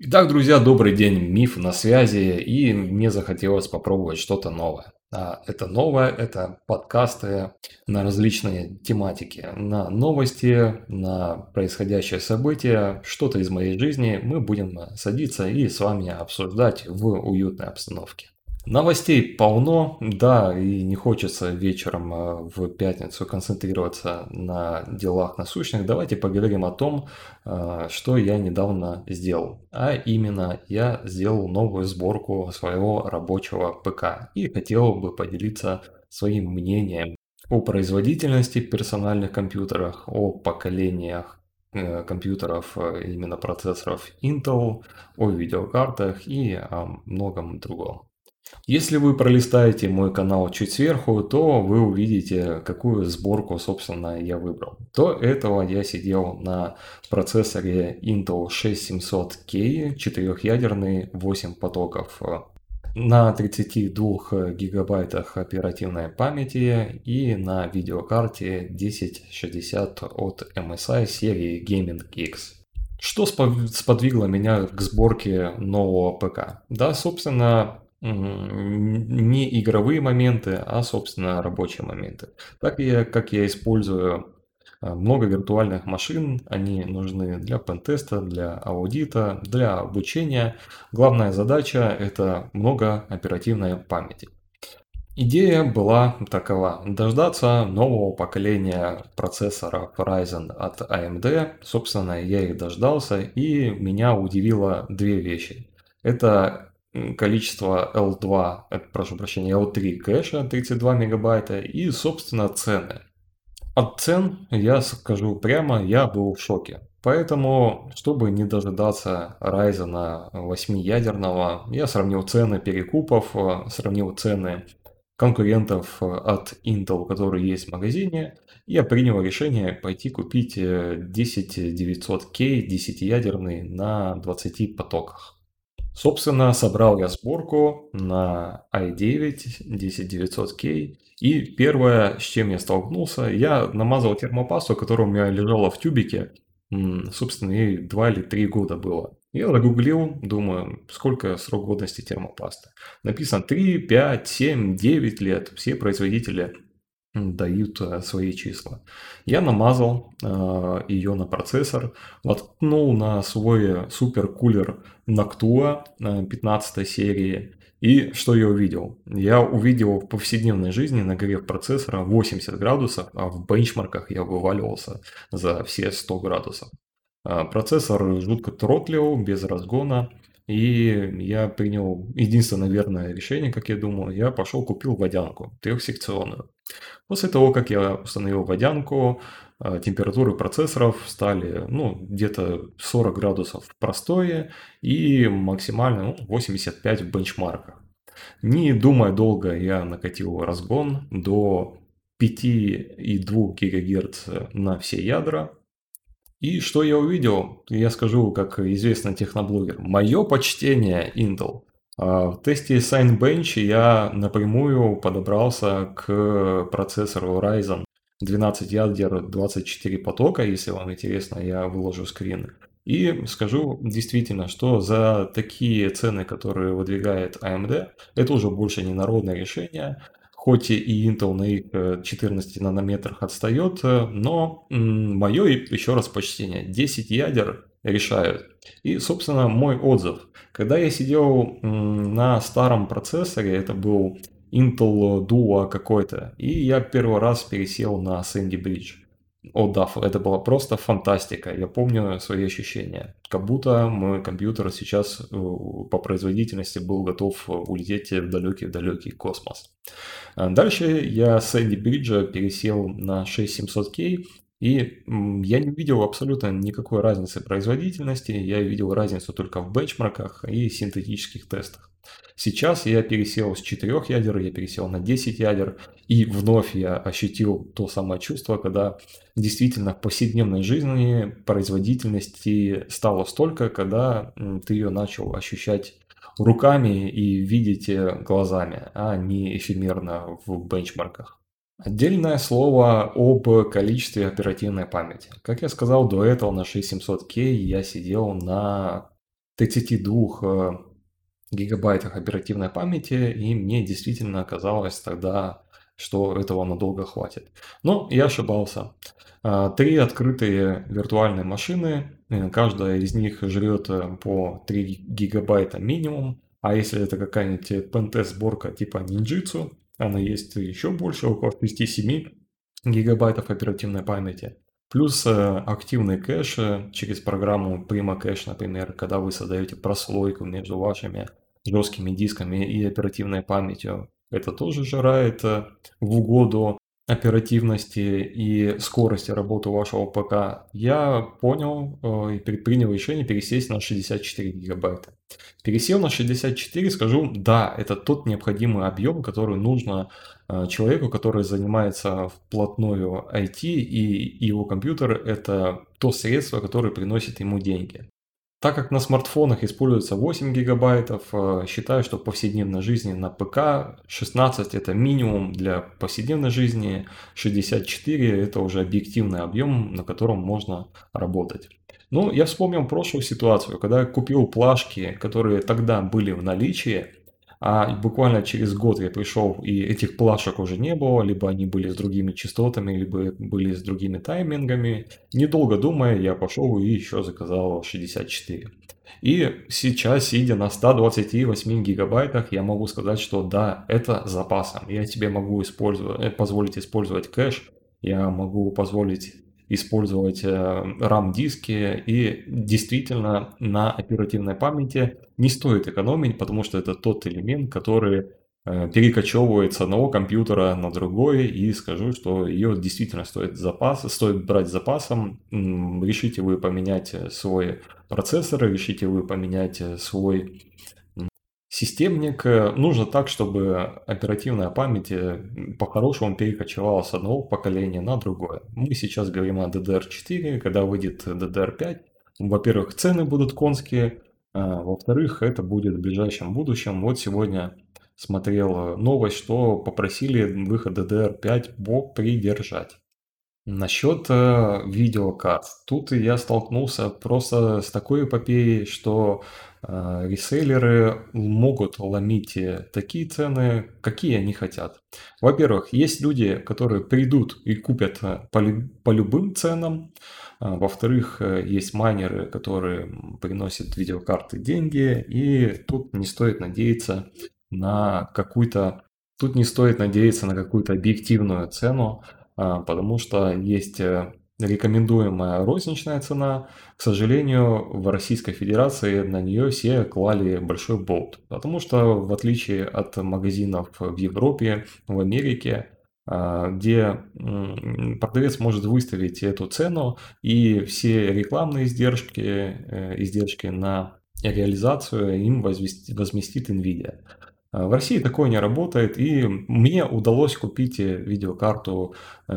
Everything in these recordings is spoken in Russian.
Итак, друзья, добрый день, Миф на связи, и мне захотелось попробовать что-то новое. А это новое, это подкасты на различные тематики, на новости, на происходящее события, что-то из моей жизни мы будем садиться и с вами обсуждать в уютной обстановке. Новостей полно, да, и не хочется вечером э, в пятницу концентрироваться на делах насущных. Давайте поговорим о том, э, что я недавно сделал. А именно, я сделал новую сборку своего рабочего ПК и хотел бы поделиться своим мнением о производительности персональных компьютерах, о поколениях э, компьютеров, именно процессоров Intel, о видеокартах и о многом другом. Если вы пролистаете мой канал чуть сверху, то вы увидите, какую сборку, собственно, я выбрал. До этого я сидел на процессоре Intel 6700K, 4-ядерный, 8 потоков на 32 гигабайтах оперативной памяти и на видеокарте 1060 от MSI серии Gaming X. Что сподвигло меня к сборке нового ПК? Да, собственно, не игровые моменты, а, собственно, рабочие моменты. Так я, как я использую а, много виртуальных машин, они нужны для пентеста, для аудита, для обучения. Главная задача – это много оперативной памяти. Идея была такова – дождаться нового поколения процессоров Ryzen от AMD. Собственно, я их дождался, и меня удивило две вещи. Это количество L2, это, прошу прощения, L3 кэша 32 мегабайта и, собственно, цены. От цен, я скажу прямо, я был в шоке. Поэтому, чтобы не дожидаться Ryzen 8-ядерного, я сравнил цены перекупов, сравнил цены конкурентов от Intel, которые есть в магазине, я принял решение пойти купить 10900K 10-ядерный на 20 потоках. Собственно, собрал я сборку на i9 10900K. И первое, с чем я столкнулся, я намазал термопасту, которая у меня лежала в тюбике. Собственно, ей 2 или 3 года было. Я загуглил, думаю, сколько срок годности термопасты. Написано 3, 5, 7, 9 лет. Все производители дают э, свои числа. Я намазал э, ее на процессор, воткнул на свой суперкулер Noctua э, 15 серии. И что я увидел? Я увидел в повседневной жизни нагрев процессора 80 градусов, а в бенчмарках я вываливался за все 100 градусов. Э, процессор жутко тротлил, без разгона. И я принял единственное верное решение, как я думал. Я пошел купил водянку трехсекционную. После того, как я установил водянку, э, температуры процессоров стали ну, где-то 40 градусов в простое и максимально ну, 85 в бенчмарках. Не думая долго, я накатил разгон до 5,2 ГГц на все ядра. И что я увидел, я скажу, как известный техноблогер. Мое почтение Intel. А, в тесте Signbench я напрямую подобрался к процессору Ryzen 12 ядер 24 потока, если вам интересно, я выложу скрин. И скажу действительно, что за такие цены, которые выдвигает AMD, это уже больше не народное решение. Хоть и Intel на их 14 э, нанометрах отстает, э, но мое еще раз почтение, 10 ядер решают. И, собственно, мой отзыв. Когда я сидел на старом процессоре, это был Intel Duo какой-то, и я первый раз пересел на Sandy Bridge. О, да, это была просто фантастика. Я помню свои ощущения. Как будто мой компьютер сейчас э, по производительности был готов улететь в далекий-далекий космос. А дальше я с Эдди Бриджа пересел на 6700K, и я не видел абсолютно никакой разницы производительности, я видел разницу только в бенчмарках и синтетических тестах. Сейчас я пересел с 4 ядер, я пересел на 10 ядер, и вновь я ощутил то самое чувство, когда действительно в повседневной жизни производительности стало столько, когда ты ее начал ощущать руками и видеть глазами, а не эфемерно в бенчмарках. Отдельное слово об количестве оперативной памяти. Как я сказал, до этого на 6700K я сидел на 32 гигабайтах оперативной памяти, и мне действительно казалось тогда, что этого надолго хватит. Но я ошибался. А, три открытые виртуальные машины, э, каждая из них жрет э, по 3 гигабайта минимум, а если это какая-нибудь пентест сборка типа Ninjitsu, она есть еще больше, около 6-7 гигабайтов оперативной памяти. Плюс э, активный кэш через программу Prima Cache, например, когда вы создаете прослойку между вашими жесткими дисками и оперативной памятью. Это тоже жирает в угоду оперативности и скорости работы вашего ПК, я понял э, и принял решение пересесть на 64 гигабайта. Пересел на 64, скажу, да, это тот необходимый объем, который нужно э, человеку, который занимается вплотную IT, и его компьютер это то средство, которое приносит ему деньги. Так как на смартфонах используется 8 гигабайтов, э, считаю, что в повседневной жизни на ПК 16 это минимум для повседневной жизни, 64 это уже объективный объем, на котором можно работать. Ну, я вспомнил прошлую ситуацию, когда я купил плашки, которые тогда были в наличии, а буквально через год я пришел, и этих плашек уже не было, либо они были с другими частотами, либо были с другими таймингами. Недолго думая, я пошел и еще заказал 64. И сейчас, сидя на 128 гигабайтах, я могу сказать, что да, это запасом. Я тебе могу использовать, э, позволить использовать кэш, я могу позволить использовать э, RAM-диски и действительно на оперативной памяти не стоит экономить, потому что это тот элемент, который э, перекочевывает с одного компьютера на другой и скажу, что ее действительно стоит запас, стоит брать запасом. Решите вы поменять свой процессор, решите вы поменять свой Системник э, нужно так, чтобы оперативная память э, по-хорошему перекочевала с одного поколения на другое. Мы сейчас говорим о DDR4, когда выйдет DDR5. Во-первых, цены будут конские, а во-вторых, это будет в ближайшем будущем. Вот сегодня смотрел новость, что попросили выход DDR5 придержать. Насчет э, видеокарт. Тут я столкнулся просто с такой эпопеей, что э, реселлеры могут ломить э, такие цены, какие они хотят. Во-первых, есть люди, которые придут и купят э, по, по любым ценам. А, во-вторых, э, есть майнеры, которые приносят видеокарты деньги, и тут не стоит надеяться на какую-то Тут не стоит надеяться на какую-то объективную цену, потому что есть э, рекомендуемая розничная цена. К сожалению, в Российской Федерации на нее все клали большой болт, потому что в отличие от магазинов в Европе, в Америке, а, где продавец может выставить эту цену и все рекламные издержки, э, издержки на реализацию им возместит NVIDIA. А, в России такое не работает, и мне удалось купить э, видеокарту э,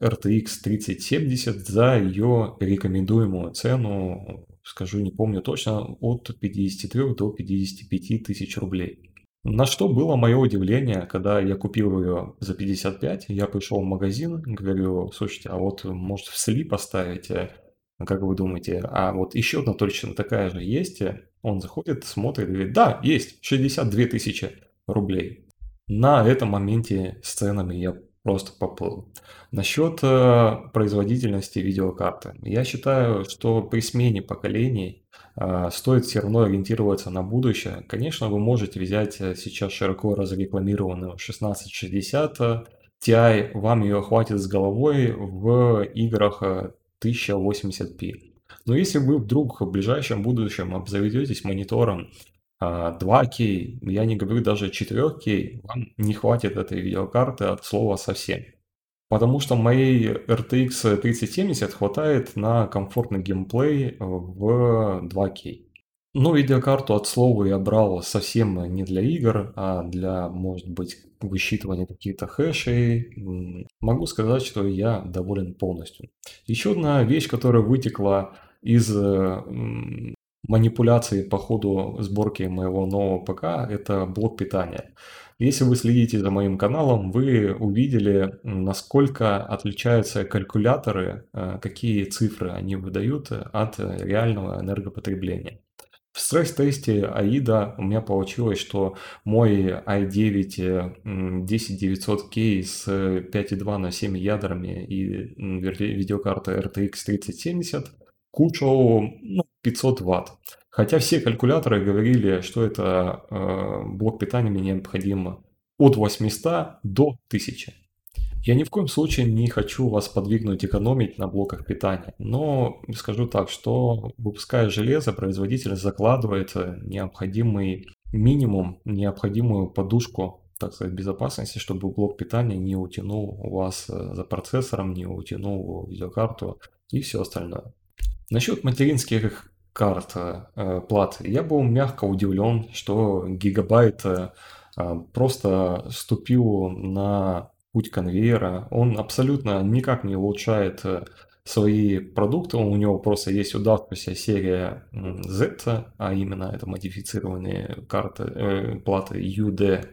RTX 3070 за ее рекомендуемую цену, скажу, не помню точно, от 53 до 55 тысяч рублей. На что было мое удивление, когда я купил ее за 55, я пришел в магазин, говорю, слушайте, а вот может в сли поставить, э, как вы думаете, а вот еще одна точно такая же есть, он заходит, смотрит и говорит, да, есть 62 тысячи рублей. На этом моменте с ценами я просто поплыл. Насчет э, производительности видеокарты. Я считаю, что при смене поколений э, стоит все равно ориентироваться на будущее. Конечно, вы можете взять э, сейчас широко разрекламированную 1660 Ti, вам ее хватит с головой в играх 1080p. Э, но если вы вдруг в ближайшем будущем обзаведетесь монитором 2К, а, я не говорю даже 4К, вам не хватит этой видеокарты от слова совсем. Потому что моей RTX 3070 хватает на комфортный геймплей в 2К. Ну, видеокарту от слова я брал совсем не для игр, а для, может быть, высчитывания каких-то хэшей. Могу сказать, что я доволен полностью. Еще одна вещь, которая вытекла из э, манипуляции по ходу сборки моего нового ПК, это блок питания. Если вы следите за моим каналом, вы увидели, насколько отличаются калькуляторы, э, какие цифры они выдают от реального энергопотребления. В стресс-тесте AIDA у меня получилось, что мой i9 10900K с 5.2 на 7 ядрами и видеокарта RTX 3070 кушал ну, 500 Вт. Хотя все калькуляторы говорили, что это э, блок питания мне необходим от 800 до 1000. Я ни в коем случае не хочу вас подвигнуть экономить на блоках питания, но скажу так, что выпуская железо, производитель закладывает необходимый минимум, необходимую подушку, так сказать, безопасности, чтобы блок питания не утянул вас э, за процессором, не утянул видеокарту и все остальное. Насчет материнских карт, э, плат, я был мягко удивлен, что гигабайт э, просто ступил на путь конвейера. Он абсолютно никак не улучшает э, свои продукты, у него просто есть удавшаяся серия Z, а именно это модифицированные карты, э, платы UD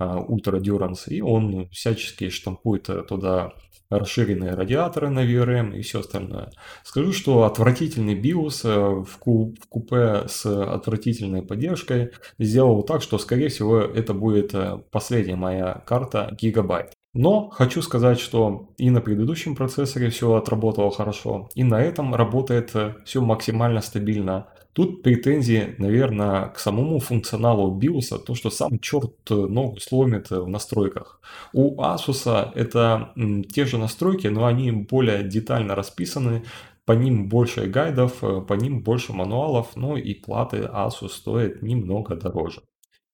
Ultra Durance, и он всячески штампует туда расширенные радиаторы на VRM и все остальное. Скажу, что отвратительный BIOS э, в, купе с отвратительной поддержкой сделал так, что, скорее всего, это будет последняя моя карта гигабайт. Но хочу сказать, что и на предыдущем процессоре все отработало хорошо, и на этом работает э, все максимально стабильно. Тут претензии, наверное, к самому функционалу BIOS, то, что сам черт э, ногу сломит э, в настройках. У Asus это те же настройки, но они более детально расписаны, по ним больше гайдов, по ним больше мануалов, но и платы Asus стоят немного дороже.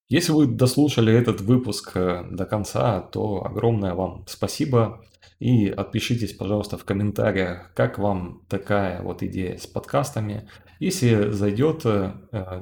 Если вы дослушали этот выпуск э, до конца, то огромное вам спасибо. И отпишитесь, пожалуйста, в комментариях, как вам такая вот идея с подкастами. Если зайдет, э, я